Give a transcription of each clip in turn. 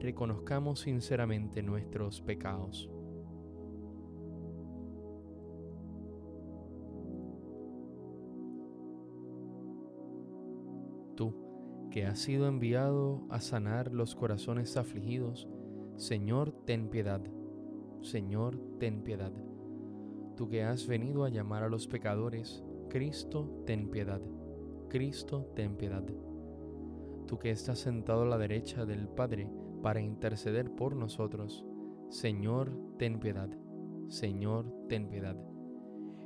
reconozcamos sinceramente nuestros pecados. Tú, que has sido enviado a sanar los corazones afligidos, Señor, ten piedad. Señor, ten piedad. Tú que has venido a llamar a los pecadores, Cristo, ten piedad. Cristo, ten piedad. Tú que estás sentado a la derecha del Padre, para interceder por nosotros. Señor, ten piedad. Señor, ten piedad.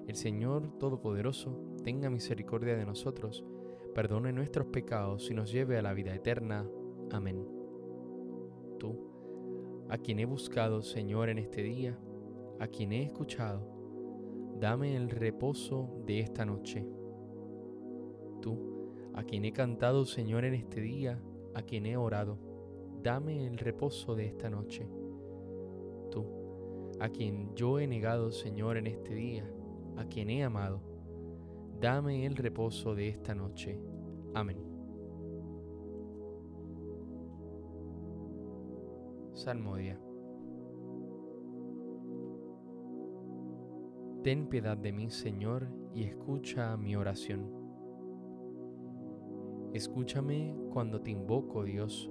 El Señor Todopoderoso tenga misericordia de nosotros, perdone nuestros pecados y nos lleve a la vida eterna. Amén. Tú, a quien he buscado, Señor, en este día, a quien he escuchado, dame el reposo de esta noche. Tú, a quien he cantado, Señor, en este día, a quien he orado, dame el reposo de esta noche. Tú, a quien yo he negado, Señor, en este día, a quien he amado, dame el reposo de esta noche. Amén. Salmodia. Ten piedad de mí, Señor, y escucha mi oración. Escúchame cuando te invoco, Dios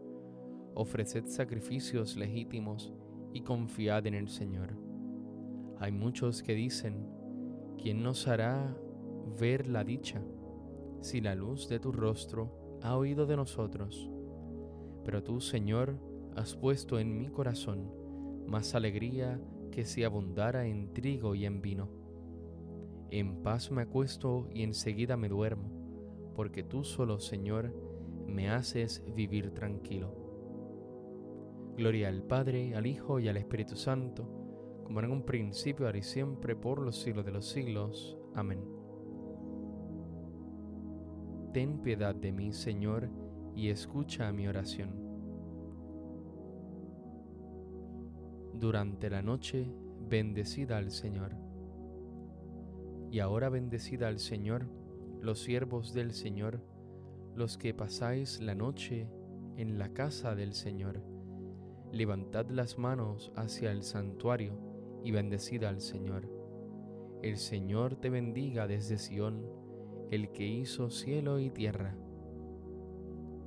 ofreced sacrificios legítimos y confiad en el Señor. Hay muchos que dicen, ¿quién nos hará ver la dicha si la luz de tu rostro ha oído de nosotros? Pero tú, Señor, has puesto en mi corazón más alegría que si abundara en trigo y en vino. En paz me acuesto y enseguida me duermo, porque tú solo, Señor, me haces vivir tranquilo. Gloria al Padre, al Hijo y al Espíritu Santo, como en un principio, ahora y siempre, por los siglos de los siglos. Amén. Ten piedad de mí, Señor, y escucha mi oración. Durante la noche, bendecida al Señor. Y ahora bendecida al Señor, los siervos del Señor, los que pasáis la noche en la casa del Señor levantad las manos hacia el santuario y bendecid al Señor. El Señor te bendiga desde Sión, el que hizo cielo y tierra.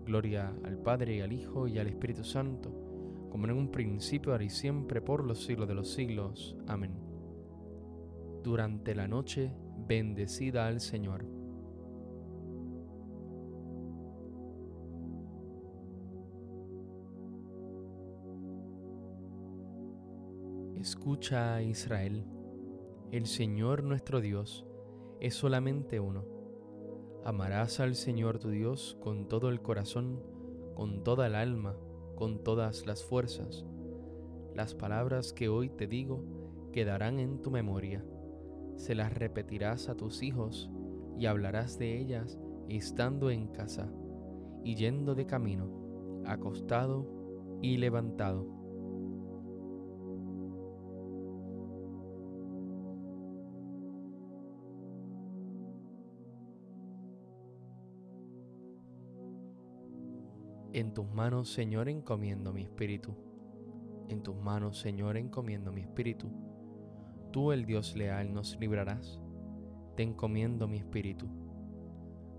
Gloria al Padre, al Hijo y al Espíritu Santo, como en un principio, ahora y siempre, por los siglos de los siglos. Amén. Durante la noche, bendecida al Señor. Escucha, Israel, el Señor nuestro Dios es solamente uno. Amarás al Señor tu Dios con todo el corazón, con toda el alma, con todas las fuerzas. Las palabras que hoy te digo quedarán en tu memoria. Se las repetirás a tus hijos y hablarás de ellas estando en casa y yendo de camino, acostado y levantado En tus manos, Señor, encomiendo mi espíritu. En tus manos, Señor, encomiendo mi espíritu. Tú, el Dios leal, nos librarás. Te encomiendo mi espíritu.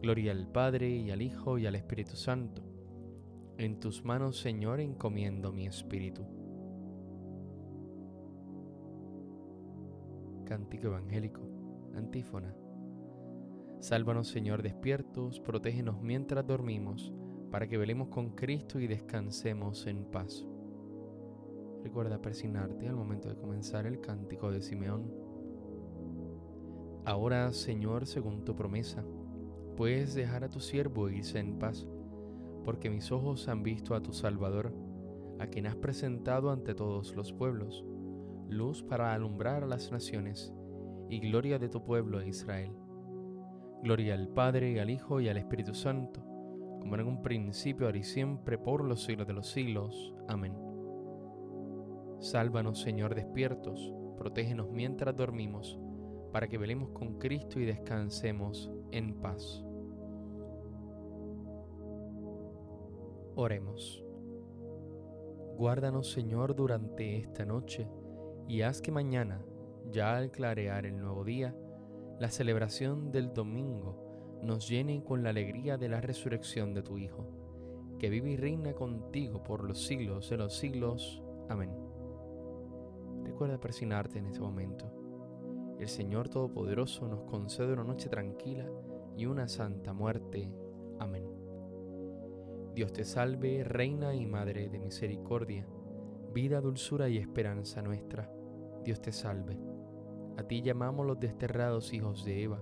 Gloria al Padre y al Hijo y al Espíritu Santo. En tus manos, Señor, encomiendo mi espíritu. Cántico Evangélico, antífona. Sálvanos Señor despiertos, protégenos mientras dormimos, para que velemos con Cristo y descansemos en paz. Recuerda persignarte al momento de comenzar el cántico de Simeón. Ahora, Señor, según tu promesa, puedes dejar a tu siervo irse en paz, porque mis ojos han visto a tu Salvador, a quien has presentado ante todos los pueblos, luz para alumbrar a las naciones y gloria de tu pueblo Israel. Gloria al Padre, al Hijo, y al Espíritu Santo, como en un principio, ahora y siempre, por los siglos de los siglos. Amén. Sálvanos, Señor, despiertos, protégenos mientras dormimos, para que velemos con Cristo y descansemos en paz. Oremos. Guárdanos, Señor, durante esta noche, y haz que mañana, ya al clarear el nuevo día, la celebración del domingo nos llene con la alegría de la resurrección de tu Hijo, que vive y reina contigo por los siglos de los siglos. Amén. Recuerda persignarte en este momento. El Señor Todopoderoso nos concede una noche tranquila y una santa muerte. Amén. Dios te salve, Reina y Madre de Misericordia, vida, dulzura y esperanza nuestra. Dios te salve. A ti llamamos los desterrados hijos de Eva.